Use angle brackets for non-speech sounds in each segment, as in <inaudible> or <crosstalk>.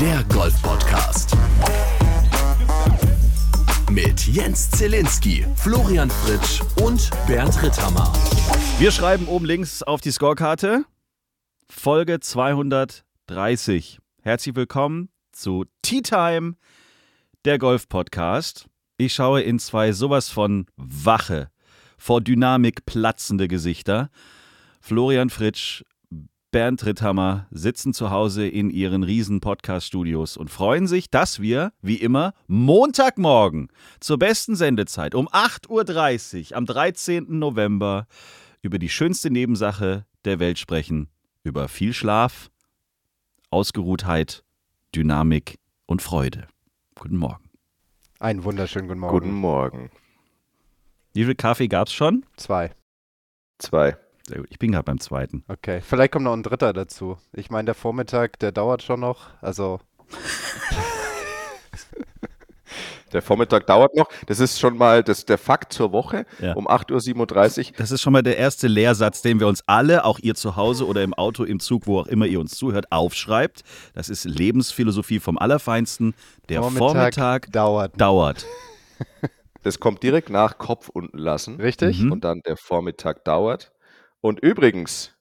Der Golf Podcast. Mit Jens Zielinski, Florian Fritsch und Bernd Ritthammer. Wir schreiben oben links auf die Scorekarte Folge 230. Herzlich willkommen zu Tea Time, der Golf Podcast. Ich schaue in zwei sowas von wache, vor Dynamik platzende Gesichter. Florian Fritsch, Bernd Ritthammer sitzen zu Hause in ihren riesen Podcast-Studios und freuen sich, dass wir, wie immer, Montagmorgen zur besten Sendezeit um 8.30 Uhr am 13. November über die schönste Nebensache der Welt sprechen. Über viel Schlaf, Ausgeruhtheit, Dynamik und Freude. Guten Morgen. Einen wunderschönen guten Morgen. Guten Morgen. Wie viel Kaffee gab es schon? Zwei. Zwei. Sehr gut. Ich bin gerade beim zweiten. Okay. Vielleicht kommt noch ein dritter dazu. Ich meine, der Vormittag, der dauert schon noch. Also. <laughs> Der Vormittag dauert noch. Das ist schon mal das, der Fakt zur Woche Ja. um 8.37 Uhr. Das ist schon mal der erste Lehrsatz, den wir uns alle, auch ihr zu Hause oder im Auto, im Zug, wo auch immer ihr uns zuhört, aufschreibt. Das ist Lebensphilosophie vom Allerfeinsten. Der Vormittag, dauert. dauert. Das kommt direkt nach Kopf unten lassen. Richtig? Mhm. Und dann der Vormittag dauert. Und übrigens,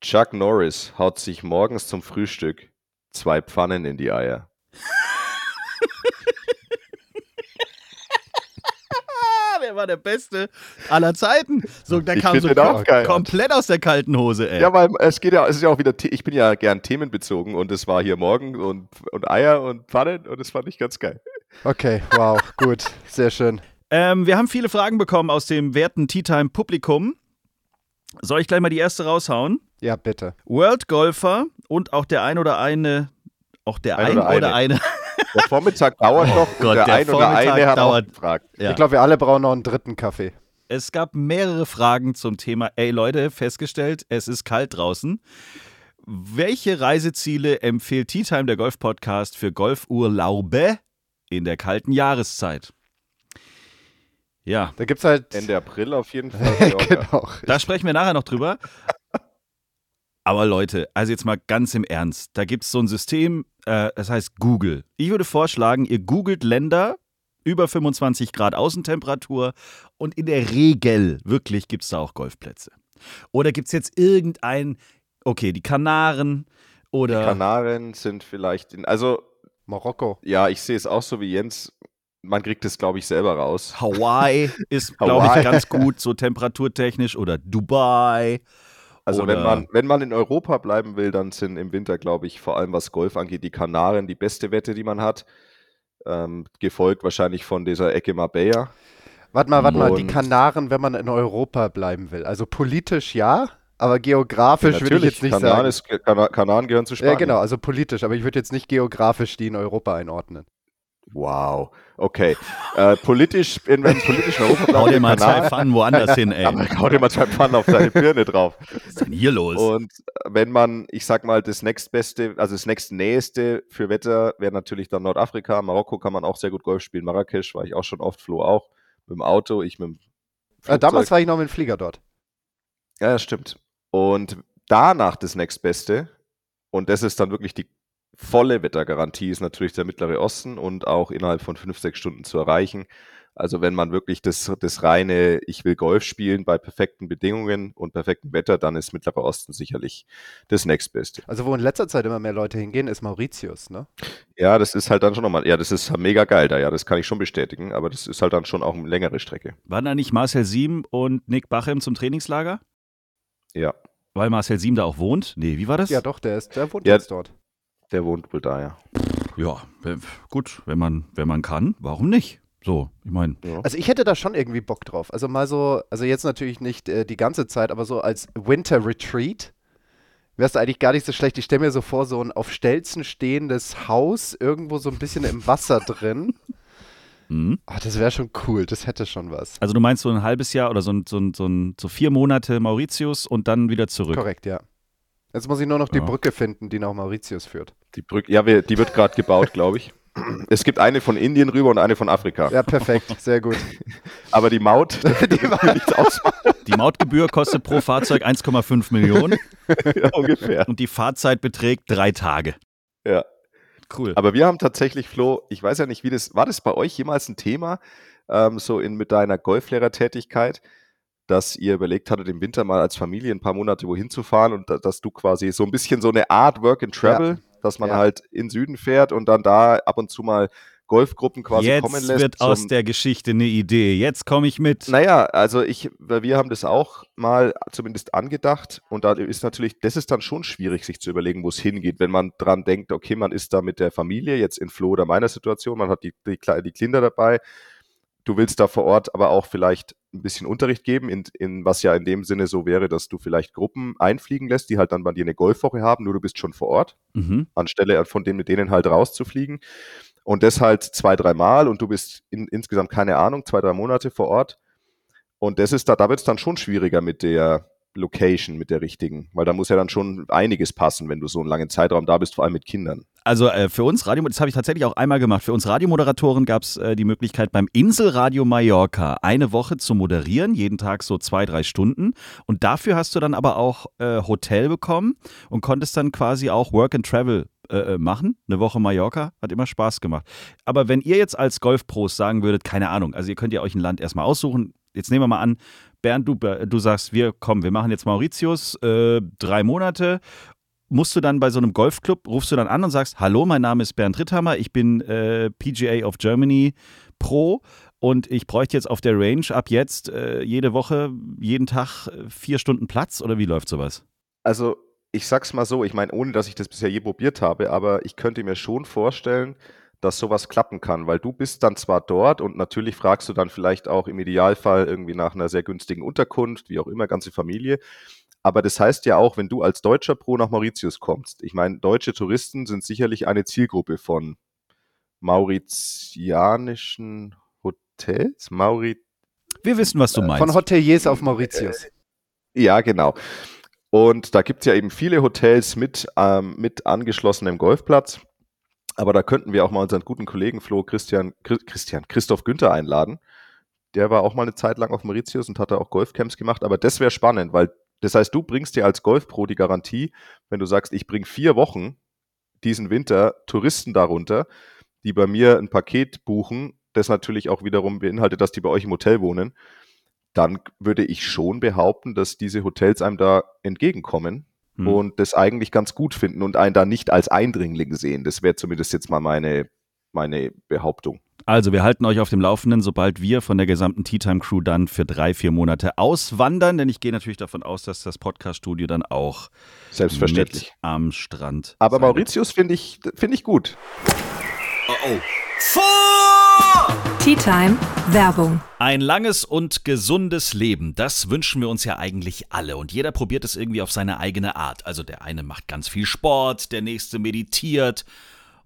Chuck Norris haut sich morgens zum Frühstück zwei Pfannen in die Eier. <laughs> Der war der Beste aller Zeiten. So, der Ich kam so komplett aus der kalten Hose, ey. Ja, weil es geht ja, es ist ja auch wieder, ich bin ja gern themenbezogen und es war hier morgen und, und Eier und Pfannen und das fand ich ganz geil. Okay, wow, gut. Sehr schön. Ähm, wir haben viele Fragen bekommen aus dem werten Tea Time Publikum. Soll ich gleich mal die erste raushauen? Ja, bitte. World Golfer und auch der ein oder eine, auch der Ein ein oder oder eine. Der Vormittag <laughs> dauert noch und Gott, der, der ein oder Vormittag eine hat dauert. gefragt. Ja. Ich glaube, wir alle brauchen noch einen dritten Kaffee. Es gab mehrere Fragen zum Thema, ey Leute, festgestellt, es ist kalt draußen. Welche Reiseziele empfiehlt Tea Time, der Golf-Podcast, für Golfurlaube in der kalten Jahreszeit? Ja, Da gibt es halt. Ende April auf jeden <laughs> Fall. Genau. da sprechen wir nachher noch drüber. Aber Leute, also jetzt mal ganz im Ernst. Da gibt es so ein System, äh, das heißt Google. Ich würde vorschlagen, ihr googelt Länder über 25 Grad Außentemperatur und in der Regel, wirklich, gibt es da auch Golfplätze. Oder gibt es jetzt irgendein, okay, die Kanaren oder Kanaren sind vielleicht in, also Marokko. ja, ich sehe es auch so wie Jens. Man kriegt es, glaube ich, selber raus. Hawaii <laughs> ist, glaube ich, ganz gut, so temperaturtechnisch oder Dubai. Also wenn Oder- man, wenn man in Europa bleiben will, dann sind im Winter, glaube ich, vor allem was Golf angeht, die Kanaren die beste Wette, die man hat. Ähm, gefolgt wahrscheinlich von dieser Ecke Marbella. Warte mal, warte mal. Die Kanaren, wenn man in Europa bleiben will. Also politisch ja, aber geografisch würde ich jetzt nicht Kanaren, sagen. ist, Kana Kanaren gehören zu Spanien. Ja, genau, also politisch, aber ich würde jetzt nicht geografisch die in Europa einordnen. Wow, okay. Äh, politisch, in, wenn politisch in Europa Hau dir mal zwei Pfannen woanders hin, ey. aber <laughs> hau dir mal zwei Pfannen auf deine Birne drauf. Was ist denn hier los? Und wenn man, ich sag mal, das nächstbeste, also das nächstnäheste für Wetter wäre natürlich dann Nordafrika. Marokko kann man auch sehr gut Golf spielen. Marrakesch war ich auch schon oft, Flo auch. Mit dem Auto, ich mit dem Äh, damals Flugzeug. war ich noch mit dem Flieger dort. Ja, ja, stimmt. Und danach das nächstbeste, und das ist dann wirklich die volle Wettergarantie, ist natürlich der Mittlere Osten und auch innerhalb von fünf, sechs Stunden zu erreichen. Also wenn man wirklich das, das reine, ich will Golf spielen bei perfekten Bedingungen und perfektem Wetter, dann ist Mittlerer Osten sicherlich das nächstbeste. Also wo in letzter Zeit immer mehr Leute hingehen, ist Mauritius, ne? Ja, das ist halt dann schon nochmal, ja, das ist mega geil da, ja, das kann ich schon bestätigen, aber das ist halt dann schon auch eine längere Strecke. Waren da nicht Marcel Siem und Nick Bachem zum Trainingslager? Ja, Weil Marcel Siem da auch wohnt? Nee, wie war das? Ja, doch, der ist, der wohnt Ja. jetzt dort. Der wohnt wohl da, ja. Ja, gut, wenn man, wenn man kann, warum nicht? So, ich meine, ja. Also ich hätte da schon irgendwie Bock drauf. Also mal so, also jetzt natürlich nicht äh, die ganze Zeit, aber so als Winter Retreat wäre es eigentlich gar nicht so schlecht. Ich stelle mir so vor, so ein auf Stelzen stehendes Haus, irgendwo so ein bisschen im Wasser drin. <laughs> mhm. Ah, das wäre schon cool, das hätte schon was. also du meinst so ein halbes Jahr oder so, ein, so, ein, so, ein, so vier Monate Mauritius und dann wieder zurück. Korrekt, ja. Jetzt muss ich nur noch die Ja. Brücke finden, die nach Mauritius führt. Die Brücke, ja, wir, die wird gerade gebaut, glaube ich. Es gibt eine von Indien rüber und eine von Afrika. Ja, perfekt, sehr gut. Aber die Maut, <laughs> die ausmachen, Die Mautgebühr kostet pro Fahrzeug 1,5 Millionen <laughs> ja, ungefähr. und die Fahrzeit beträgt drei Tage. Ja. Cool. Aber wir haben tatsächlich, Flo, ich weiß ja nicht, wie das, war das bei euch jemals ein Thema, ähm, so in, mit deiner Golflehrertätigkeit, dass ihr überlegt hattet, im Winter mal als Familie ein paar Monate wohin zu fahren und da, dass du quasi so ein bisschen so eine Art Work and Travel, dass man Ja. halt in Süden fährt und dann da ab und zu mal Golfgruppen quasi Jetzt kommen lässt. wird aus der Geschichte eine Idee. Jetzt komme ich mit. Naja, also ich, wir haben das auch mal zumindest angedacht und da ist natürlich, das ist dann schon schwierig, sich zu überlegen, wo es hingeht, wenn man dran denkt, okay, man ist da mit der Familie, jetzt in Flo oder meiner Situation, man hat die, die, die Kinder dabei, du willst da vor Ort aber auch vielleicht ein bisschen Unterricht geben, in, in was ja in dem Sinne so wäre, dass du vielleicht Gruppen einfliegen lässt, die halt dann bei dir eine Golfwoche haben, nur du bist schon vor Ort Mhm. anstelle von denen mit denen halt rauszufliegen. Und das halt zwei, dreimal und du bist in, insgesamt keine Ahnung, zwei, drei Monate vor Ort. Und das ist da, da wird es dann schon schwieriger mit der Location, mit der richtigen, weil da muss ja dann schon einiges passen, wenn du so einen langen Zeitraum da bist, vor allem mit Kindern. Also äh, für uns Radio, das habe ich tatsächlich auch einmal gemacht. Für uns Radiomoderatoren gab es äh, die Möglichkeit, beim Inselradio Mallorca eine Woche zu moderieren, jeden Tag so zwei, drei Stunden. Und dafür hast du dann aber auch äh, Hotel bekommen und konntest dann quasi auch Work and Travel äh, äh, machen. Eine Woche Mallorca hat immer Spaß gemacht. Aber wenn ihr jetzt als Golfpros sagen würdet, keine Ahnung, also ihr könnt ja euch ein Land erstmal aussuchen. Jetzt nehmen wir mal an, Bernd, du, du sagst, wir kommen, wir machen jetzt Mauritius, äh, drei Monate musst du dann bei so einem Golfclub, rufst du dann an und sagst, hallo, mein Name ist Bernd Ritthammer, ich bin äh, PGA of Germany Pro und ich bräuchte jetzt auf der Range ab jetzt äh, jede Woche, jeden Tag äh, vier Stunden Platz oder wie läuft sowas? Also ich sag's mal so, ich meine, ohne dass ich das bisher je probiert habe, aber ich könnte mir schon vorstellen, dass sowas klappen kann, weil du bist dann zwar dort und natürlich fragst du dann vielleicht auch im Idealfall irgendwie nach einer sehr günstigen Unterkunft, wie auch immer, ganze Familie. Aber das heißt ja auch, wenn du als deutscher Pro nach Mauritius kommst, ich meine, deutsche Touristen sind sicherlich eine Zielgruppe von mauritianischen Hotels, Mauri Wir wissen, was du meinst. Von Hoteliers auf Mauritius. Ja, genau. Und da gibt es ja eben viele Hotels mit, ähm, mit angeschlossenem Golfplatz. Aber da könnten wir auch mal unseren guten Kollegen Flo Christian, Chris- Christian, Christoph Günther einladen. Der war auch mal eine Zeit lang auf Mauritius und hat da auch Golfcamps gemacht. Aber das wäre spannend, weil das heißt, du bringst dir als Golfpro die Garantie, wenn du sagst, ich bringe vier Wochen diesen Winter Touristen darunter, die bei mir ein Paket buchen, das natürlich auch wiederum beinhaltet, dass die bei euch im Hotel wohnen, dann würde ich schon behaupten, dass diese Hotels einem da entgegenkommen Hm. und das eigentlich ganz gut finden und einen da nicht als Eindringling sehen. Das wäre zumindest jetzt mal meine, meine Behauptung. Also, wir halten euch auf dem Laufenden, sobald wir von der gesamten Tea Time Crew dann für drei, vier Monate auswandern, denn ich gehe natürlich davon aus, dass das Podcast-Studio dann auch Selbstverständlich. mit am Strand Aber sein wird. Mauritius finde ich, finde ich gut. Tea Time Werbung. Ein langes und gesundes Leben, das wünschen wir uns ja eigentlich alle. Und jeder probiert es irgendwie auf seine eigene Art. Also der eine macht ganz viel Sport, der nächste meditiert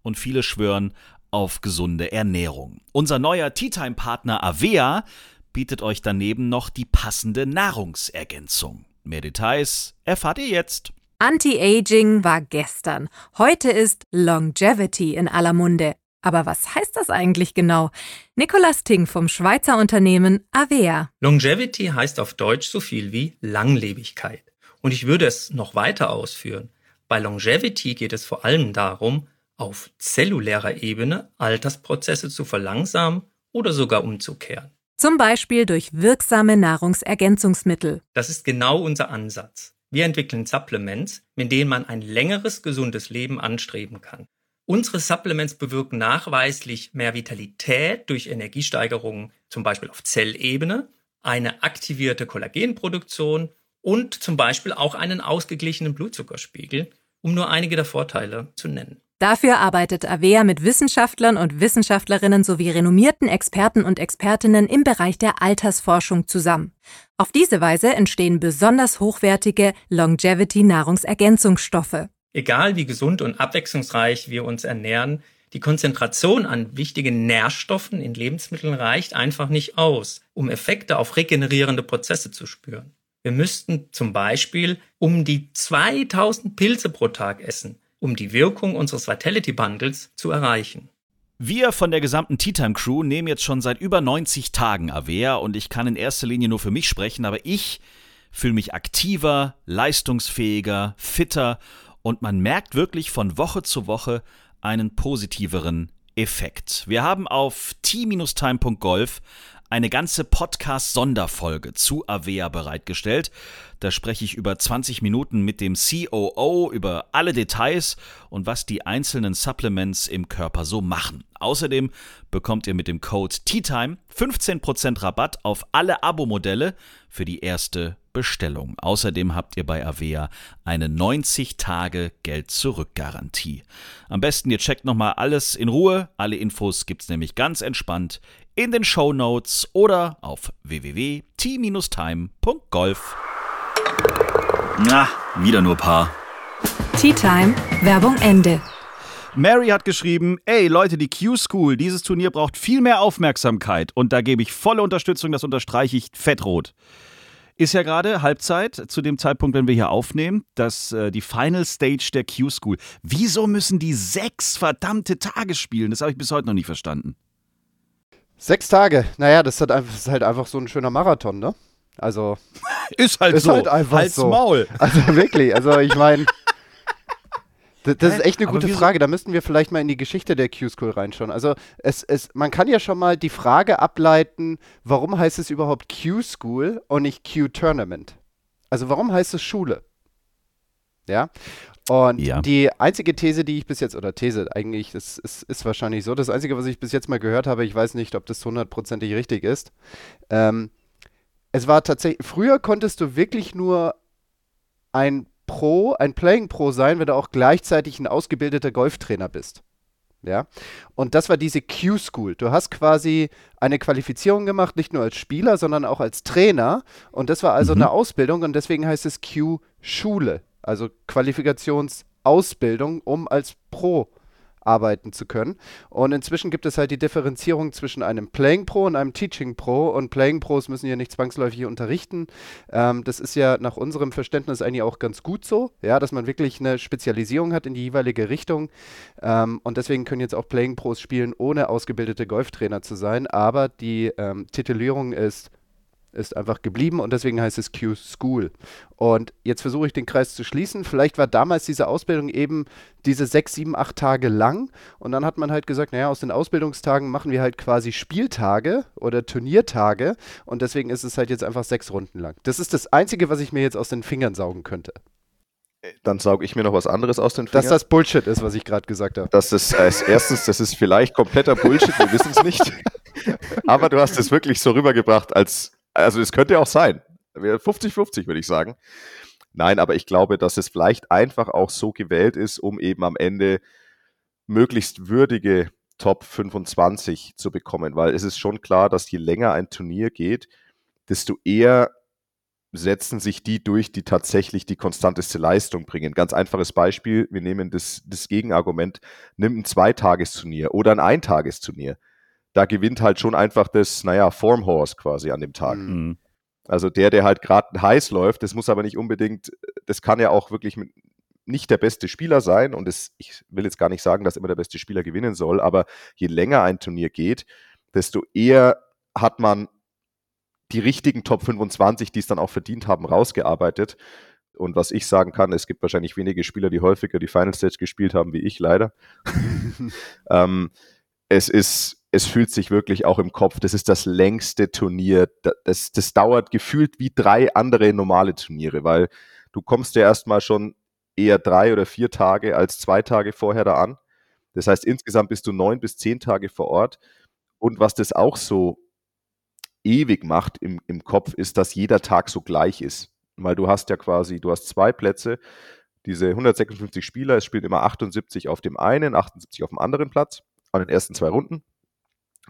und viele schwören auf gesunde Ernährung. Unser neuer Tea Time Partner Avea bietet euch daneben noch die passende Nahrungsergänzung. Mehr Details erfahrt ihr jetzt. Anti-Aging war gestern. Heute ist Longevity in aller Munde. Aber was heißt das eigentlich genau? Nicolas Ting vom Schweizer Unternehmen Avea. Longevity heißt auf Deutsch so viel wie Langlebigkeit. Und ich würde es noch weiter ausführen. Bei Longevity geht es vor allem darum, auf zellulärer Ebene Altersprozesse zu verlangsamen oder sogar umzukehren. Zum Beispiel durch wirksame Nahrungsergänzungsmittel. Das ist genau unser Ansatz. Wir entwickeln Supplements, mit denen man ein längeres, gesundes Leben anstreben kann. Unsere Supplements bewirken nachweislich mehr Vitalität durch Energiesteigerungen, zum Beispiel auf Zellebene, eine aktivierte Kollagenproduktion und zum Beispiel auch einen ausgeglichenen Blutzuckerspiegel, um nur einige der Vorteile zu nennen. Dafür arbeitet Avea mit Wissenschaftlern und Wissenschaftlerinnen sowie renommierten Experten und Expertinnen im Bereich der Altersforschung zusammen. Auf diese Weise entstehen besonders hochwertige Longevity-Nahrungsergänzungsstoffe. Egal wie gesund und abwechslungsreich wir uns ernähren, die Konzentration an wichtigen Nährstoffen in Lebensmitteln reicht einfach nicht aus, um Effekte auf regenerierende Prozesse zu spüren. Wir müssten zum Beispiel um die 2000 Pilze pro Tag essen, um die Wirkung unseres Vitality Bundles zu erreichen. Wir von der gesamten Tea Time Crew nehmen jetzt schon seit über 90 Tagen Avea und ich kann in erster Linie nur für mich sprechen, aber ich fühle mich aktiver, leistungsfähiger, fitter und man merkt wirklich von Woche zu Woche einen positiveren Effekt. Wir haben auf t-time.golf eine ganze Podcast-Sonderfolge zu Avea bereitgestellt. Da spreche ich über 20 Minuten mit dem COO über alle Details und was die einzelnen Supplements im Körper so machen. Außerdem bekommt ihr mit dem Code TEATIME 15% Rabatt auf alle Abo-Modelle für die erste Bestellung. Außerdem habt ihr bei Avea eine 90 Tage Geld zurück Garantie. Am besten ihr checkt nochmal alles in Ruhe. Alle Infos gibt's nämlich ganz entspannt in den Show Notes oder auf www.t-time.golf. Na, wieder nur Paar. Tea Time, Werbung Ende. Mary hat geschrieben, ey Leute, die Q-School, dieses Turnier braucht viel mehr Aufmerksamkeit und da gebe ich volle Unterstützung, das unterstreiche ich fettrot. Ist ja gerade Halbzeit zu dem Zeitpunkt, wenn wir hier aufnehmen, dass äh, die Final Stage der Q-School. Wieso müssen die sechs verdammte Tage spielen? Das habe ich bis heute noch nicht verstanden. Sechs Tage. Naja, das ist, halt einfach, das ist halt einfach so ein schöner Marathon, ne? Also. <laughs> Ist halt ist so. halt einfach Halt's so. Maul. <laughs> Also wirklich, also ich meine. Das, das ist echt eine gute Frage. Da müssten wir vielleicht mal in die Geschichte der Q-School reinschauen. Also es, es, man kann ja schon mal die Frage ableiten, warum heißt es überhaupt Q-School und nicht Q-Tournament? Also warum heißt es Schule? Ja. Und Ja. die einzige These, die ich bis jetzt, oder These eigentlich, das ist, ist wahrscheinlich so, das Einzige, was ich bis jetzt mal gehört habe, ich weiß nicht, ob das hundertprozentig richtig ist, ähm, es war tatsächlich, früher konntest du wirklich nur ein Pro, ein Playing Pro sein, wenn du auch gleichzeitig ein ausgebildeter Golftrainer bist. Ja. Und das war diese Q-School. Du hast quasi eine Qualifizierung gemacht, nicht nur als Spieler, sondern auch als Trainer. Und das war also Mhm. eine Ausbildung und deswegen heißt es Q-Schule. Also Qualifikationsausbildung, um als Pro arbeiten zu können. Und inzwischen gibt es halt die Differenzierung zwischen einem Playing Pro und einem Teaching Pro. Und Playing Pros müssen ja nicht zwangsläufig unterrichten. Ähm, das ist ja nach unserem Verständnis eigentlich auch ganz gut so, ja, dass man wirklich eine Spezialisierung hat in die jeweilige Richtung. Ähm, und deswegen können jetzt auch Playing Pros spielen, ohne ausgebildete Golftrainer zu sein. Aber die ähm, Titulierung ist ist einfach geblieben und deswegen heißt es Q-School. Und jetzt versuche ich den Kreis zu schließen. Vielleicht war damals diese Ausbildung eben diese sechs, sieben, acht Tage lang und dann hat man halt gesagt, naja, aus den Ausbildungstagen machen wir halt quasi Spieltage oder Turniertage und deswegen ist es halt jetzt einfach sechs Runden lang. Das ist das Einzige, was ich mir jetzt aus den Fingern saugen könnte. Dann sauge ich mir noch was anderes aus den Fingern. Dass das Bullshit ist, was ich gerade gesagt habe. Das ist als erstens, das ist vielleicht kompletter Bullshit, wir wissen es nicht. <laughs> Aber du hast es wirklich so rübergebracht, als, also es könnte auch sein. 50-50, würde ich sagen. Nein, aber ich glaube, dass es vielleicht einfach auch so gewählt ist, um eben am Ende möglichst würdige Top 25 zu bekommen, weil es ist schon klar, dass je länger ein Turnier geht, desto eher setzen sich die durch, die tatsächlich die konstanteste Leistung bringen. Ganz einfaches Beispiel, wir nehmen das, das Gegenargument, nimm ein Zweitagesturnier oder ein Eintagesturnier. Da gewinnt halt schon einfach das, naja, Formhorse quasi an dem Tag. Mhm. Mhm. Also der, der halt gerade heiß läuft, das muss aber nicht unbedingt, das kann ja auch wirklich mit, nicht der beste Spieler sein und das, ich will jetzt gar nicht sagen, dass immer der beste Spieler gewinnen soll, aber je länger ein Turnier geht, desto eher hat man die richtigen Top 25, die es dann auch verdient haben, rausgearbeitet. Und was ich sagen kann, es gibt wahrscheinlich wenige Spieler, die häufiger die Final Stage gespielt haben wie ich, leider. <laughs> ähm, es ist, es fühlt sich wirklich auch im Kopf, das ist das längste Turnier. Da- Das, das dauert gefühlt wie drei andere normale Turniere, weil du kommst ja erstmal schon eher drei oder vier Tage als zwei Tage vorher da an. Das heißt, insgesamt bist du neun bis zehn Tage vor Ort. Und was das auch so ewig macht im, im Kopf, ist, dass jeder Tag so gleich ist. Weil du hast ja quasi, du hast zwei Plätze, diese 156 Spieler, es spielen immer 78 auf dem einen, 78 auf dem anderen Platz, an den ersten zwei Runden.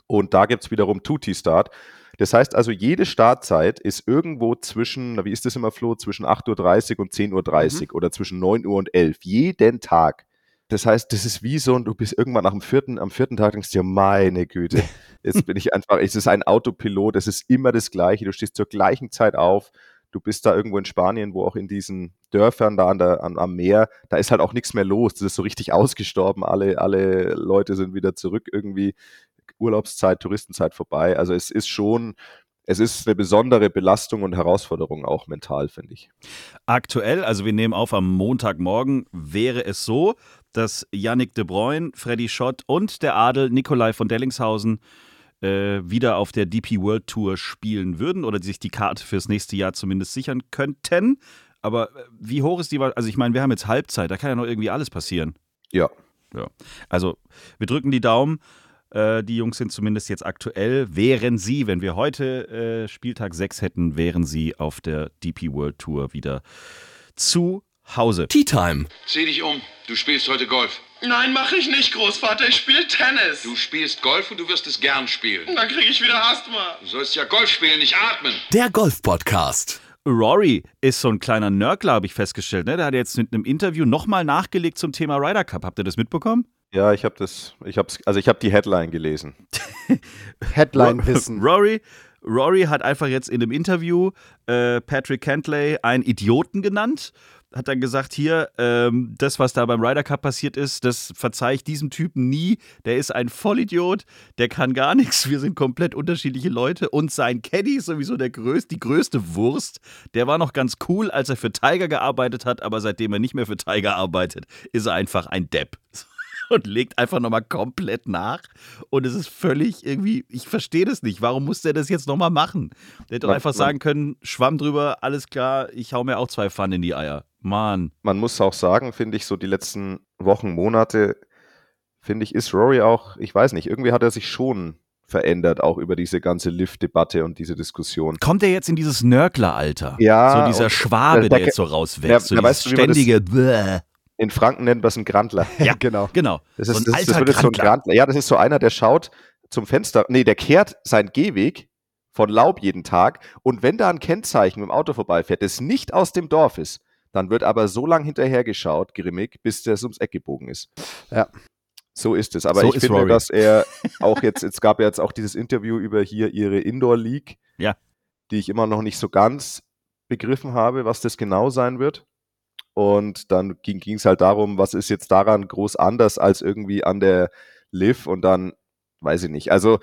Und da gibt es wiederum Tutti-Start. Das heißt also, jede Startzeit ist irgendwo zwischen, wie ist das immer, Flo, zwischen 8.30 Uhr und 10.30 Uhr oder zwischen 9 Uhr und 11 Jeden Tag. Das heißt, das ist wie so, und du bist irgendwann nach dem vierten, am vierten Tag denkst du dir, meine Güte, <laughs> jetzt bin ich einfach, es ist ein Autopilot, es ist immer das Gleiche, du stehst zur gleichen Zeit auf, du bist da irgendwo in Spanien, wo auch in diesen Dörfern da an der, an, am Meer, da ist halt auch nichts mehr los, das ist so richtig ausgestorben, alle, alle Leute sind wieder zurück irgendwie, Urlaubszeit, Touristenzeit vorbei, also es ist schon, es ist eine besondere Belastung und Herausforderung auch mental, finde ich. Aktuell, also wir nehmen auf am Montagmorgen, wäre es so, dass Yannick de Bruyne, Freddy Schott und der Adel Nikolai von Dellingshausen äh, wieder auf der DP World Tour spielen würden oder sich die Karte fürs nächste Jahr zumindest sichern könnten. Aber äh, wie hoch ist die Wahl? Also ich meine, wir haben jetzt Halbzeit, da kann ja noch irgendwie alles passieren. Ja. Ja. Also wir drücken die Daumen. Äh, die Jungs sind zumindest jetzt aktuell. Wären sie, wenn wir heute äh, Spieltag 6 hätten, wären sie auf der DP World Tour wieder zu Hause. Tea Time. Zieh dich um. Du spielst heute Golf. Nein, mache ich nicht, Großvater. Ich spiele Tennis. Du spielst Golf und du wirst es gern spielen. Dann kriege ich wieder Asthma. Du sollst ja Golf spielen, nicht atmen. Der Golf Podcast. Rory ist so ein kleiner Nörgler, habe ich festgestellt. Ne? Der hat jetzt mit einem Interview nochmal nachgelegt zum Thema Ryder Cup. Habt ihr das mitbekommen? Ja, ich habe das, ich habe also ich habe die Headline gelesen. <laughs> Headline-Wissen. Rory, Rory hat einfach jetzt in einem Interview äh, Patrick Cantley einen Idioten genannt. Hat dann gesagt, hier, ähm, das, was da beim Ryder Cup passiert ist, das verzeihe ich diesem Typen nie. Der ist ein Vollidiot, der kann gar nichts. Wir sind komplett unterschiedliche Leute. Und sein Caddy ist sowieso der größte, die größte Wurst. Der war noch ganz cool, als er für Tiger gearbeitet hat, aber seitdem er nicht mehr für Tiger arbeitet, ist er einfach ein Depp. <laughs> <laughs> und legt einfach nochmal komplett nach. Und es ist völlig irgendwie, ich verstehe das nicht. Warum muss der das jetzt nochmal machen? Der hätte doch einfach man- sagen können, Schwamm drüber, alles klar, ich hau mir auch zwei Pfannen in die Eier. Mann. Man muss auch sagen, finde ich, so die letzten Wochen, Monate, finde ich, ist Rory auch, ich weiß nicht, irgendwie hat er sich schon verändert, auch über diese ganze Lift-Debatte und diese Diskussion. Kommt er jetzt in dieses Nörgler-Alter? Ja, So dieser Schwabe, da- der jetzt so rauswächst. Ja, so da dieses weißt du, das- ständige Bäh. In Franken nennt man es einen Grantler. Ja, <laughs> genau. Genau. Das so ist, ein das, das wird so ein. Grantler. Ja, das ist so einer, der schaut zum Fenster. Nee, der kehrt seinen Gehweg von Laub jeden Tag. Und wenn da ein Kennzeichen mit dem Auto vorbeifährt, das nicht aus dem Dorf ist, dann wird aber so lang hinterhergeschaut, grimmig, bis das ums Eck gebogen ist. Ja. So ist es. Aber So ich finde, Rory. dass er <laughs> auch jetzt, es gab ja jetzt auch dieses Interview über hier ihre Indoor League, Ja. die ich immer noch nicht so ganz begriffen habe, was das genau sein wird. Und dann ging es halt darum, was ist jetzt daran groß anders als irgendwie an der Liv und dann weiß ich nicht. Also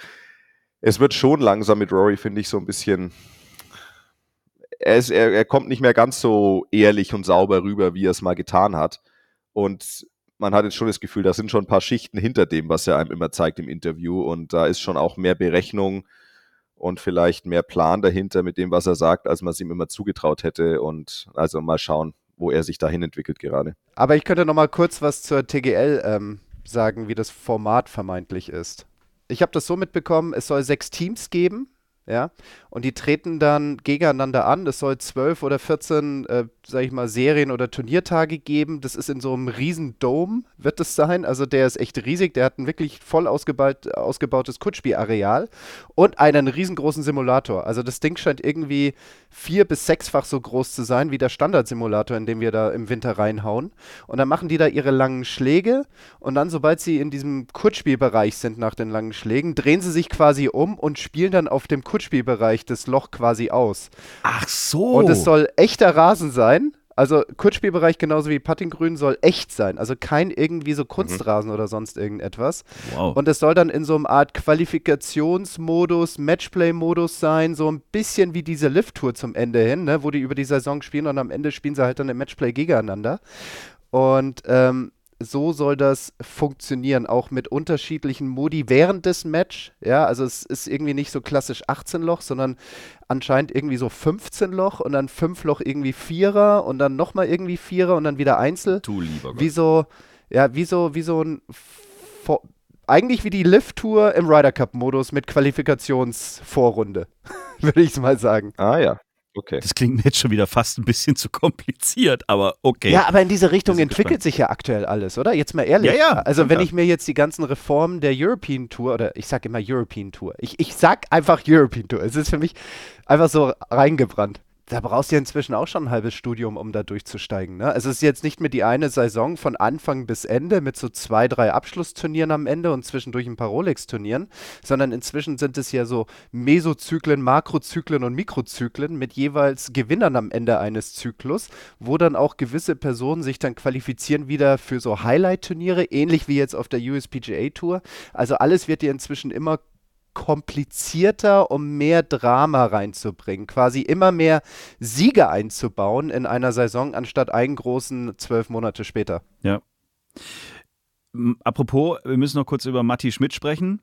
es wird schon langsam mit Rory, finde ich, so ein bisschen. Er, ist, er, er kommt nicht mehr ganz so ehrlich und sauber rüber, wie er es mal getan hat. Und man hat jetzt schon das Gefühl, da sind schon ein paar Schichten hinter dem, was er einem immer zeigt im Interview. Und da ist schon auch mehr Berechnung und vielleicht mehr Plan dahinter mit dem, was er sagt, als man es ihm immer zugetraut hätte. Und also mal schauen, wo er sich dahin entwickelt gerade. Aber ich könnte noch mal kurz was zur TGL ähm, sagen, wie das Format vermeintlich ist. Ich habe das so mitbekommen, es soll sechs Teams geben, ja, und die treten dann gegeneinander an. Es soll zwölf oder 14, äh, sag ich mal, Serien oder Turniertage geben. Das ist in so einem riesen Dome, wird es sein. Also der ist echt riesig. Der hat ein wirklich voll ausgebaut, ausgebautes Kutschspielareal und einen riesengroßen Simulator. Also das Ding scheint irgendwie vier- bis sechsfach so groß zu sein wie der Standardsimulator, in dem wir da im Winter reinhauen. Und dann machen die da ihre langen Schläge und dann, sobald sie in diesem Kurzspielbereich sind nach den langen Schlägen, drehen sie sich quasi um und spielen dann auf dem Kurzspielbereich das Loch quasi aus. Ach so. Und es soll echter Rasen sein. Also Kurzspielbereich genauso wie Puttinggrün soll echt sein. Also kein irgendwie so Kunstrasen oder sonst irgendetwas. wow. Und es soll dann in so einer Art Qualifikationsmodus, Matchplay-Modus sein, so ein bisschen wie diese Lift-Tour zum Ende hin, ne, wo die über die Saison spielen und am Ende spielen sie halt dann im Matchplay gegeneinander. Und ähm, so soll das funktionieren, auch mit unterschiedlichen Modi während des Match. Ja, also es ist irgendwie nicht so klassisch 18 Loch, sondern anscheinend irgendwie so 15 Loch und dann 5 Loch irgendwie Vierer und dann nochmal irgendwie Vierer und dann wieder Einzel du lieber Gott. wie so, ja, wie so, wie so ein, Vor eigentlich wie die Lift-Tour im Ryder Cup-Modus mit Qualifikationsvorrunde, <laughs> würde ich mal sagen. Ah ja, okay. Das klingt mir jetzt schon wieder fast ein bisschen zu kompliziert, aber okay. Ja, aber in diese Richtung entwickelt gespannt. sich ja aktuell alles, oder? Jetzt mal ehrlich. Ja, ja, Also wenn ja. ich mir jetzt die ganzen Reformen der European Tour, oder ich sage immer European Tour, ich, ich sag einfach European Tour. Es ist für mich einfach so reingebrannt. Da brauchst du ja inzwischen auch schon ein halbes Studium, um da durchzusteigen. Ne? Also es ist jetzt nicht mehr die eine Saison von Anfang bis Ende mit so zwei, drei Abschlussturnieren am Ende und zwischendurch ein paar Rolex-Turnieren, sondern inzwischen sind es ja so Mesozyklen, Makrozyklen und Mikrozyklen mit jeweils Gewinnern am Ende eines Zyklus, wo dann auch gewisse Personen sich dann qualifizieren wieder für so Highlight-Turniere, ähnlich wie jetzt auf der USPGA Tour. Also alles wird ja inzwischen immer komplizierter, um mehr Drama reinzubringen. Quasi immer mehr Siege einzubauen in einer Saison, anstatt einen großen zwölf Monate später. M- Apropos, wir müssen noch kurz über Matti Schmidt sprechen.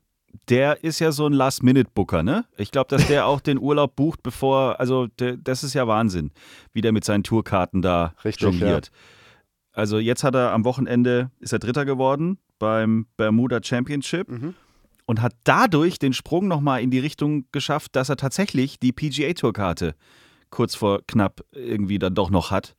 Der ist ja so ein Last-Minute-Booker, ne? Ich glaube, dass der auch den Urlaub bucht, bevor, also der, das ist ja Wahnsinn, wie der mit seinen Tourkarten da Richtig, jongliert. Also jetzt hat er am Wochenende, ist er Dritter geworden beim Bermuda Championship Mhm. Und hat dadurch den Sprung nochmal in die Richtung geschafft, dass er tatsächlich die PGA-Tourkarte kurz vor knapp irgendwie dann doch noch hat.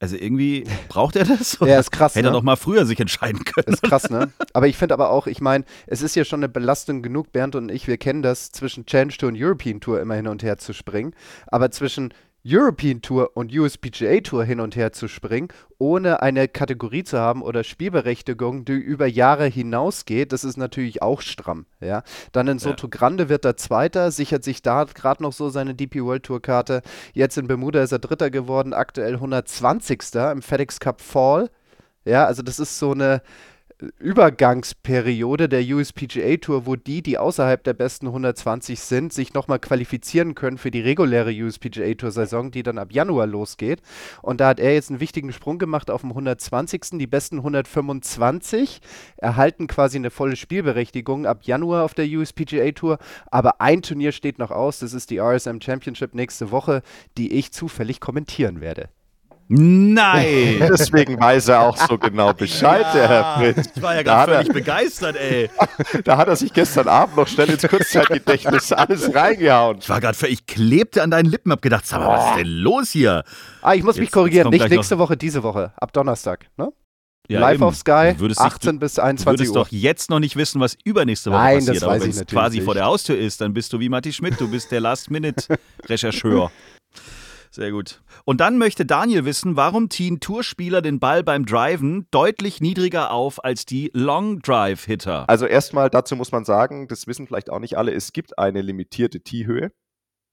Also irgendwie <laughs> braucht er das? Ja, ist krass, Hätte er ne? doch mal früher sich entscheiden können. Ist krass, ne? <laughs> Aber ich finde aber auch, ich meine, es ist ja schon eine Belastung genug, Bernd und ich, wir kennen das, zwischen Challenge Tour und European Tour immer hin und her zu springen. Aber zwischen European Tour und USPGA Tour hin und her zu springen, ohne eine Kategorie zu haben oder Spielberechtigung, die über Jahre hinausgeht, das ist natürlich auch stramm, ja. Dann in Soto Grande wird er Zweiter, sichert sich da gerade noch so seine DP World Tour Karte. Jetzt in Bermuda ist er Dritter geworden, aktuell 120. im FedEx Cup Fall. Ja, also das ist so eine Übergangsperiode der USPGA Tour, wo die, die außerhalb der besten 120 sind, sich nochmal qualifizieren können für die reguläre USPGA Tour Saison, die dann ab Januar losgeht. Und da hat er jetzt einen wichtigen Sprung gemacht auf dem 120. Die besten 125 erhalten quasi eine volle Spielberechtigung ab Januar auf der USPGA Tour. Aber ein Turnier steht noch aus, das ist die RSM Championship nächste Woche, die ich zufällig kommentieren werde. Nein! <laughs> Deswegen weiß er auch so genau Bescheid, der Herr Fritz. Ich war ja Da gerade hat, er, völlig begeistert, ey. <laughs> da hat er sich gestern Abend noch schnell ins Kurzzeitgedächtnis alles reingehauen. Ich war gerade völlig, ich klebte an deinen Lippen, hab gedacht, sag mal, was ist denn los hier? Ah, ich muss mich Jetzt- korrigieren, jetzt kommt nicht gleich noch- nächste Woche, diese Woche, ab Donnerstag. Ne? Ja, Live eben. auf Sky, Du würdest dich- 18 bis Du 21 würdest Uhr. doch jetzt noch nicht wissen, was übernächste Woche Nein, das passiert. weiß aber ich wenn es natürlich quasi nicht. vor der Haustür ist, dann bist du wie Matti Schmidt, du bist der Last-Minute-Rechercheur. <laughs> Sehr gut. Und dann möchte Daniel wissen, warum ziehen Tourspieler den Ball beim Driven deutlich niedriger auf als die Long-Drive-Hitter? Also erstmal dazu muss man sagen, das wissen vielleicht auch nicht alle, es gibt eine limitierte Tee-Höhe.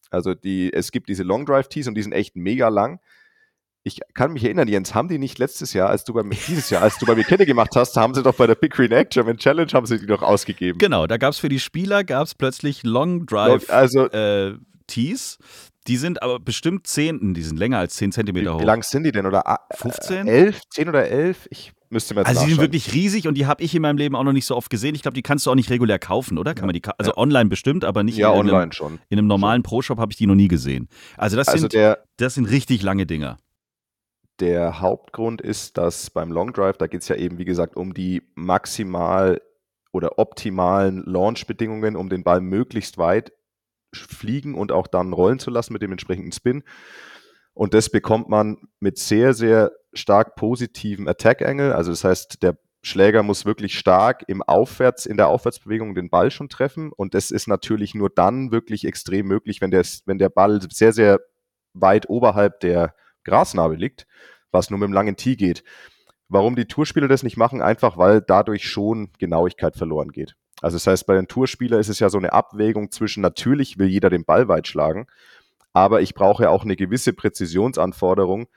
Also die, es gibt diese Long Drive Tees und die sind echt mega lang. Ich kann mich erinnern, Jens, haben die nicht letztes Jahr, als du bei mir, dieses Jahr, als du bei mir Kenne gemacht hast, haben sie doch bei der Big Green Egg German Challenge, haben sie die doch ausgegeben. Genau, da gab es für die Spieler gab's plötzlich Long-Drive Also, äh, Tees. Die sind aber bestimmt 10, die sind länger als 10 wie, Zentimeter hoch. wie lang sind die denn? Oder ah, 15? Äh, 11, 10 oder 11? Ich müsste mir jetzt Also die sind wirklich riesig und die habe ich in meinem Leben auch noch nicht so oft gesehen. Ich glaube, die kannst du auch nicht regulär kaufen, oder? Kann man die also online bestimmt, aber nicht Ja, in, online einem, schon. in einem normalen Pro-Shop habe ich die noch nie gesehen. Also das Also sind der, das sind richtig lange Dinger. der Hauptgrund ist, dass beim Long Drive, da geht es ja eben, wie gesagt, um die maximal oder optimalen Launch-Bedingungen, um den Ball möglichst weit fliegen und auch dann rollen zu lassen mit dem entsprechenden Spin. Und das bekommt man mit sehr, sehr stark positivem Attack-Angle. Also das heißt, der Schläger muss wirklich stark im Aufwärts, in der Aufwärtsbewegung den Ball schon treffen. Und das ist natürlich nur dann wirklich extrem möglich, wenn der, wenn der Ball sehr, sehr weit oberhalb der Grasnarbe liegt, was nur mit dem langen Tee geht. Warum die Tourspieler das nicht machen? Einfach, weil dadurch schon Genauigkeit verloren geht. Also das heißt, bei den Tourspielern ist es ja so eine Abwägung zwischen, natürlich will jeder den Ball weit schlagen, aber ich brauche ja auch eine gewisse Präzisionsanforderung,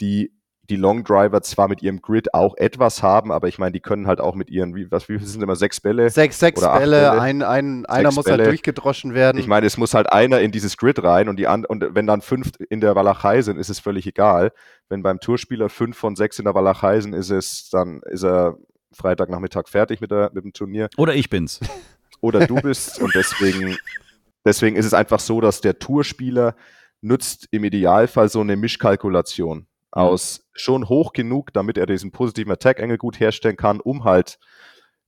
die die Long Driver zwar mit ihrem Grid auch etwas haben, aber ich meine, die können halt auch mit ihren, wie, was, wie viel sind immer, sechs Bälle? Sechs, sechs Bälle, Bälle. Ein, ein, einer Sechs muss halt Bälle. durchgedroschen werden. Ich meine, es muss halt einer in dieses Grid rein und die an, und wenn dann fünf in der Walachei sind, ist es völlig egal. Wenn beim Tourspieler fünf von sechs in der Walachei sind, ist es, dann ist er Freitagnachmittag fertig mit, der, mit dem Turnier. Oder ich bin's. <laughs> Oder du bist und deswegen, deswegen ist es einfach so, dass der Tourspieler nutzt im Idealfall so eine Mischkalkulation aus schon hoch genug, damit er diesen positiven Attack-Angle gut herstellen kann, um halt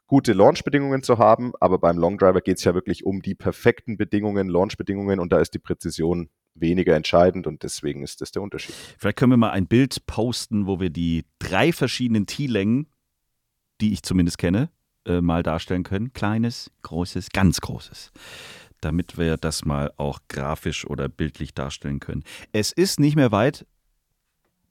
gute Launch-Bedingungen zu haben. Aber beim Long Driver geht es ja wirklich um die perfekten Bedingungen, Launch-Bedingungen und da ist die Präzision weniger entscheidend und deswegen ist das der Unterschied. Vielleicht können wir mal ein Bild posten, wo wir die drei verschiedenen T-Längen, die ich zumindest kenne, äh, mal darstellen können. Kleines, großes, ganz großes. Damit wir das mal auch grafisch oder bildlich darstellen können. Es ist nicht mehr weit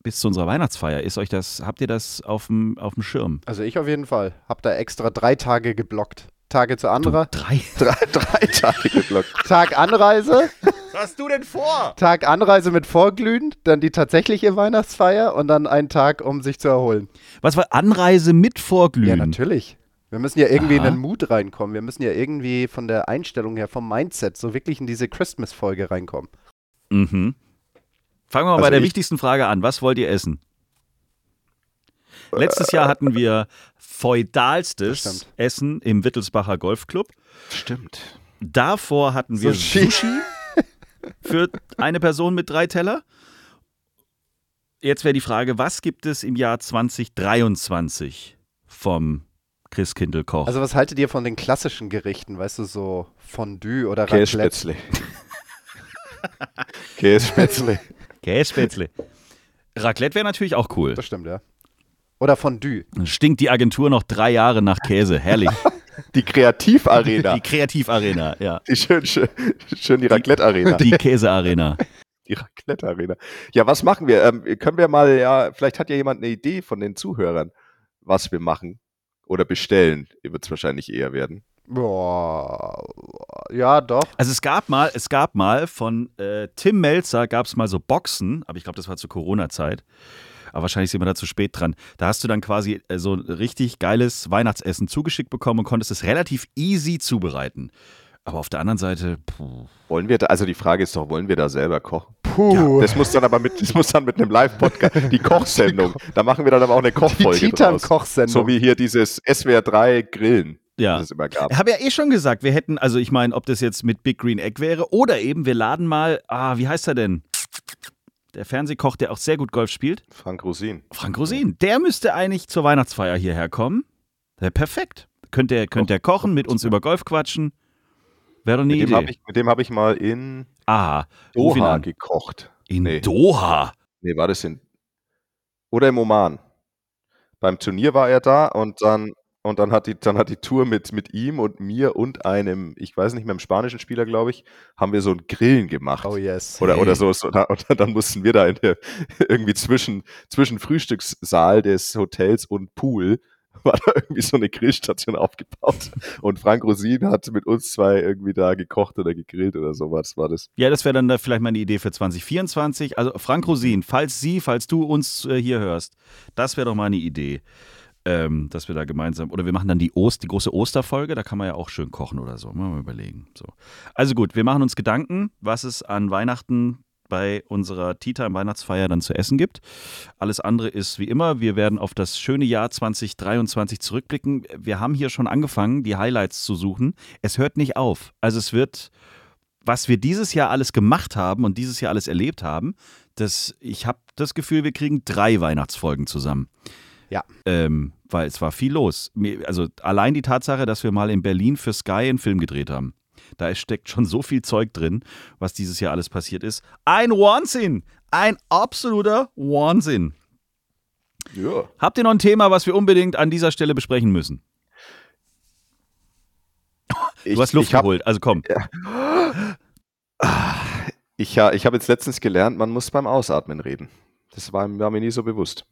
bis zu unserer Weihnachtsfeier. Ist euch das, habt ihr das auf dem, Schirm? also ich auf jeden Fall. Hab da extra drei Tage geblockt. Tage zu anderer. Drei? <laughs> Drei, drei Tage geblockt. Tag Anreise, Was hast du denn vor? Tag Anreise mit Vorglühen, dann die tatsächliche Weihnachtsfeier und dann ein Tag, um sich zu erholen. Was war Anreise mit Vorglühen? Ja, natürlich. Wir müssen ja irgendwie Aha. in den Mut reinkommen. Wir müssen ja irgendwie von der Einstellung her, vom Mindset, so wirklich in diese Christmas-Folge reinkommen. Mhm. Fangen wir mal Also bei der ich- wichtigsten Frage an. Was wollt ihr essen? Letztes Jahr hatten wir feudalstes. Essen im Wittelsbacher Golfclub. Stimmt. Davor hatten wir Sushi. Sushi, für eine Person mit drei Teller. Jetzt wäre die Frage, was gibt es im Jahr 2023 vom Christkindl-Koch? Also was haltet ihr von den klassischen Gerichten, weißt du, so Fondue oder Raclette? Kässpätzle. <laughs> Kässpätzle. Kässpätzle. Raclette wäre natürlich auch cool. Das stimmt, ja. Oder Fondue. Dann stinkt die Agentur noch drei Jahre nach Käse. Herrlich. <laughs> Die Kreativarena. Die Kreativarena, ja. Die schön, schön, schön die Raclette-Arena. Die Käsearena. Die Raclette-Arena. Ja, was machen wir? Ähm, können wir mal, ja, vielleicht hat ja jemand eine Idee von den Zuhörern, was wir machen. Oder bestellen, wird es wahrscheinlich eher werden. Boah. Ja, doch. Also es gab mal, es gab mal von äh, Tim Melzer gab es mal so Boxen, aber ich glaube, das war zur Corona-Zeit. Aber wahrscheinlich sind wir da zu spät dran. Da hast du dann quasi äh, so ein richtig geiles Weihnachtsessen zugeschickt bekommen und konntest es relativ easy zubereiten. Aber auf der anderen Seite, puh. Wollen wir da, also die Frage ist doch, wollen wir da selber kochen? Puh. Das muss dann aber mit, das muss dann mit einem Live-Podcast, <laughs> die Kochsendung. Da machen wir dann aber auch eine die Kochfolge draus. Titan-Kochsendung. So wie hier dieses SWR 3 Grillen, ja. das es immer gab. Ich habe ja eh schon gesagt, wir hätten, also ich meine, ob das jetzt mit Big Green Egg wäre oder eben, wir laden mal, ah, wie heißt er denn? Der Fernsehkoch, der auch sehr gut Golf spielt. Frank Rosin. Frank Rosin, der müsste eigentlich zur Weihnachtsfeier hierher kommen. Wäre perfekt. Könnt ihr, könnt ihr kochen, mit uns über Golf quatschen? Wäre doch eine Mit dem Idee. habe ich, mit dem hab ich mal in ihn Doha gekocht. In Nee. Doha. Nee, war das in. Oder im Oman. Beim Turnier war er da und dann, und dann hat die, dann hat die Tour mit, mit ihm und mir und einem, ich weiß nicht mehr, einem spanischen Spieler, glaube ich, haben wir so ein Grillen gemacht. Oh yes. Oder, Hey. oder so, so da, und dann mussten wir da in der, <laughs> irgendwie zwischen, zwischen Frühstückssaal des Hotels und Pool <laughs> war da irgendwie so eine Grillstation aufgebaut. Und Frank Rosin hat mit uns zwei irgendwie da gekocht oder gegrillt oder sowas war das. Ja, das wäre dann da vielleicht mal eine Idee für 2024. Also Frank Rosin, falls Sie, falls du uns äh, hier hörst, das wäre doch mal eine Idee, ähm, dass wir da gemeinsam, oder wir machen dann die, Ost, die große Osterfolge, da kann man ja auch schön kochen oder so. Mal überlegen. So. Also gut, wir machen uns Gedanken, was es an Weihnachten bei unserer Tea Time Weihnachtsfeier dann zu essen gibt. Alles andere ist wie immer. Wir werden auf das schöne Jahr 2023 zurückblicken. Wir haben hier schon angefangen, die Highlights zu suchen. Es hört nicht auf. Also es wird was wir dieses Jahr alles gemacht haben und dieses Jahr alles erlebt haben, das, ich habe das Gefühl, wir kriegen drei Weihnachtsfolgen zusammen. Ja. Ähm, weil es war viel los. Also allein die Tatsache, dass wir mal in Berlin für Sky einen Film gedreht haben. Da steckt schon so viel Zeug drin, was dieses Jahr alles passiert ist. Ein Wahnsinn! Ein absoluter Wahnsinn. Ja. Habt ihr noch ein Thema, was wir unbedingt an dieser Stelle besprechen müssen? Du hast Luft ich hab, geholt, also komm. Ich, ich habe jetzt letztens gelernt, man muss beim Ausatmen reden. Das war, war mir nie so bewusst.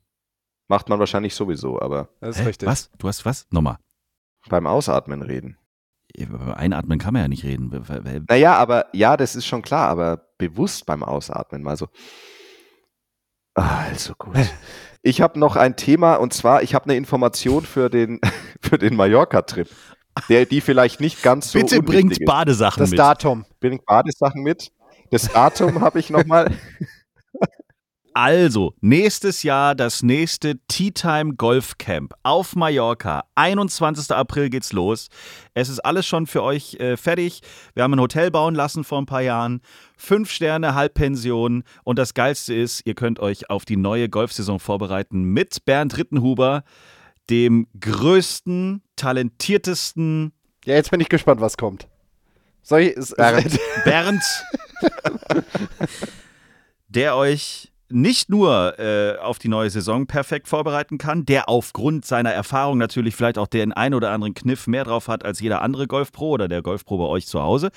Macht man wahrscheinlich sowieso, aber Das ist Hä? richtig. Was? Du hast was? Nochmal. beim Ausatmen reden. Einatmen kann man ja nicht reden. Naja, aber ja, das ist schon klar, aber bewusst beim Ausatmen mal so. Also gut. <laughs> Ich habe noch ein Thema und zwar, ich habe eine Information für den, <laughs> für den Mallorca-Trip, der die vielleicht nicht ganz so Bitte bringt ist. Badesachen Das mit. Datum. Bringt Badesachen mit. Das Datum habe ich nochmal. <laughs> Also, nächstes Jahr das nächste Tea Time Golf Camp auf Mallorca. 21. April geht's los. Es ist alles schon für euch äh, fertig. Wir haben ein Hotel bauen lassen vor ein paar Jahren. Fünf Sterne, Halbpension. Und das Geilste ist, ihr könnt euch auf die neue Golfsaison vorbereiten mit Bernd Rittenhuber, dem größten, talentiertesten Ja, jetzt bin ich gespannt, was kommt. Soll ich, Bernd. <laughs> Bernd, <laughs> der euch nicht nur äh, auf die neue Saison perfekt vorbereiten kann, der aufgrund seiner Erfahrung natürlich vielleicht auch den ein oder anderen Kniff mehr drauf hat als jeder andere Golfpro oder der Golfpro bei euch zu Hause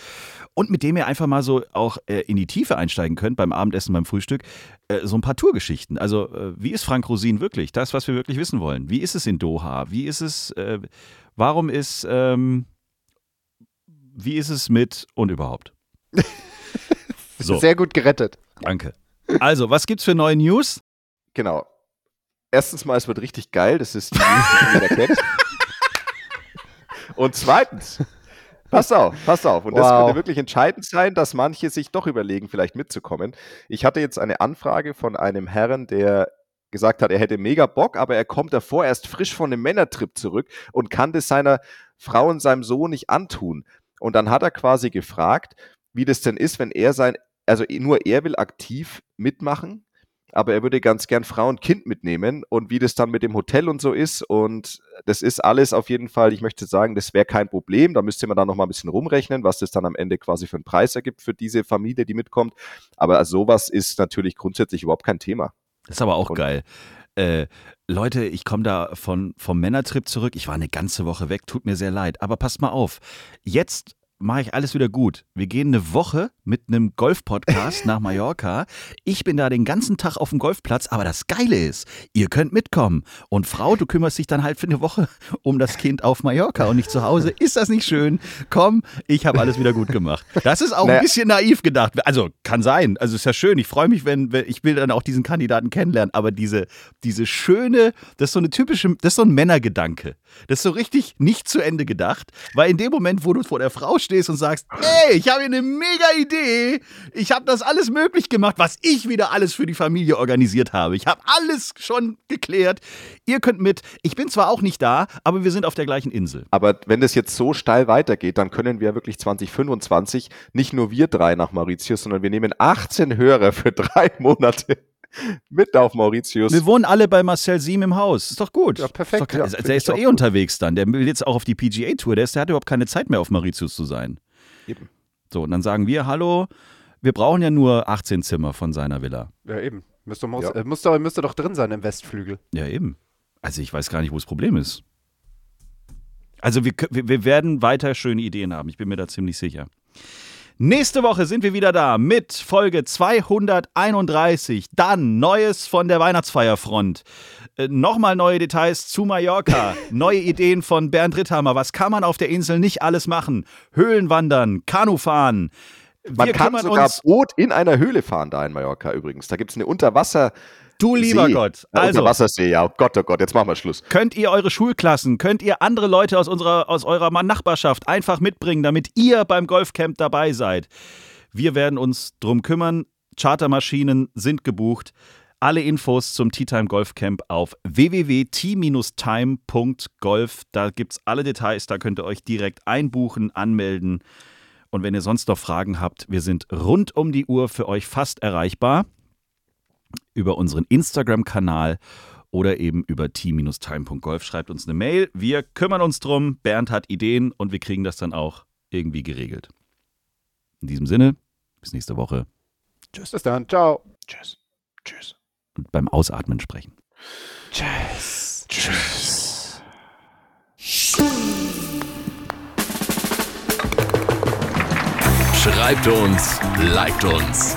und mit dem ihr einfach mal so auch äh, in die Tiefe einsteigen könnt beim Abendessen, beim Frühstück, äh, so ein paar Tourgeschichten. Also äh, wie ist Frank Rosin wirklich? Das, was wir wirklich wissen wollen. Wie ist es in Doha? Wie ist es, äh, warum ist, ähm, wie ist es mit und überhaupt? <laughs> So. Sehr gut gerettet. Danke. Also, was gibt's für neue News? Genau. Erstens mal, es wird richtig geil. Das ist die News, die jeder kennt. Und zweitens, pass auf, pass auf. Und das Wow. könnte wirklich entscheidend sein, dass manche sich doch überlegen, vielleicht mitzukommen. Ich hatte jetzt eine Anfrage von einem Herrn, der gesagt hat, er hätte mega Bock, aber er kommt davor erst frisch von einem Männertrip zurück und kann das seiner Frau und seinem Sohn nicht antun. Und dann hat er quasi gefragt, wie das denn ist, wenn er sein, also nur er will aktiv mitmachen, aber er würde ganz gern Frau und Kind mitnehmen und wie das dann mit dem Hotel und so ist. Und das ist alles auf jeden Fall, ich möchte sagen, das wäre kein Problem. Da müsste man dann noch mal ein bisschen rumrechnen, was das dann am Ende quasi für einen Preis ergibt für diese Familie, die mitkommt. Aber sowas ist natürlich grundsätzlich überhaupt kein Thema. Das ist aber auch Und- geil. Äh, Leute, ich komme da von, vom Männertrip zurück. Ich war eine ganze Woche weg, tut mir sehr leid. Aber passt mal auf. Jetzt mache ich alles wieder gut. Wir gehen eine Woche mit einem Golf-Podcast nach Mallorca. Ich bin da den ganzen Tag auf dem Golfplatz, aber das Geile ist, ihr könnt mitkommen. Und Frau, du kümmerst dich dann halt für eine Woche um das Kind auf Mallorca und nicht zu Hause. Ist das nicht schön? Komm, ich habe alles wieder gut gemacht. Das ist auch ein Naja. bisschen naiv gedacht. Also kann sein. Also ist ja schön. Ich freue mich, wenn, wenn ich will dann auch diesen Kandidaten kennenlernen. Aber diese, diese schöne, das ist so eine typische, das ist so ein Männergedanke. Das ist so richtig nicht zu Ende gedacht. Weil in dem Moment, wo du vor der Frau stehst und sagst, ey, ich habe hier eine mega Idee. Ich habe das alles möglich gemacht, was ich wieder alles für die Familie organisiert habe. Ich habe alles schon geklärt. Ihr könnt mit. Ich bin zwar auch nicht da, aber wir sind auf der gleichen Insel. Aber wenn das jetzt so steil weitergeht, dann können wir wirklich 2025 nicht nur wir drei nach Mauritius, sondern wir nehmen 18 Hörer für drei Monate <laughs> mit auf Mauritius. Wir wohnen alle bei Marcel Siem im Haus. Ist doch gut. Ja, perfekt, Ist doch, ja, der ist doch eh gut. unterwegs dann. Der will jetzt auch auf die PGA-Tour. Der, ist- der hat überhaupt keine Zeit mehr, auf Mauritius zu sein. Eben. So, und dann sagen wir, hallo, wir brauchen ja nur 18 Zimmer von seiner Villa. Ja, eben. Müsste, muss, Ja. äh, doch, müsste doch drin sein im Westflügel. Ja, eben. Also ich weiß gar nicht, wo das Problem ist. Also wir, wir werden weiter schöne Ideen haben. Ich bin mir da ziemlich sicher. Nächste Woche sind wir wieder da mit Folge 231. Dann Neues von der Weihnachtsfeierfront. Äh, Nochmal neue Details zu Mallorca. <laughs> neue Ideen von Bernd Ritthammer. Was kann man auf der Insel nicht alles machen? Höhlenwandern, Kanufahren. Man Wir kann sogar Boot in einer Höhle fahren da in Mallorca übrigens. Da gibt es eine Unterwasser- Du lieber See. Gott. Also, Unterwassersee, ja. Oh Gott, oh Gott, jetzt machen wir Schluss. könnt ihr eure Schulklassen, könnt ihr andere Leute aus unserer, aus eurer Nachbarschaft einfach mitbringen, damit ihr beim Golfcamp dabei seid. Wir werden uns drum kümmern. Chartermaschinen sind gebucht. Alle Infos zum Tea Time Golf Camp auf www.t-time.golf. Da gibt es alle Details, da könnt ihr euch direkt einbuchen, anmelden. Und wenn ihr sonst noch Fragen habt, wir sind rund um die Uhr für euch fast erreichbar über unseren Instagram-Kanal oder eben über t-time.golf. Schreibt uns eine Mail. Wir kümmern uns drum. Bernd hat Ideen und wir kriegen das dann auch irgendwie geregelt. In diesem Sinne, bis nächste Woche Tschüss. Bis dann. Ciao. Tschüss. Tschüss. und beim Ausatmen sprechen. Tschüss. Tschüss. Schreibt uns, liked uns.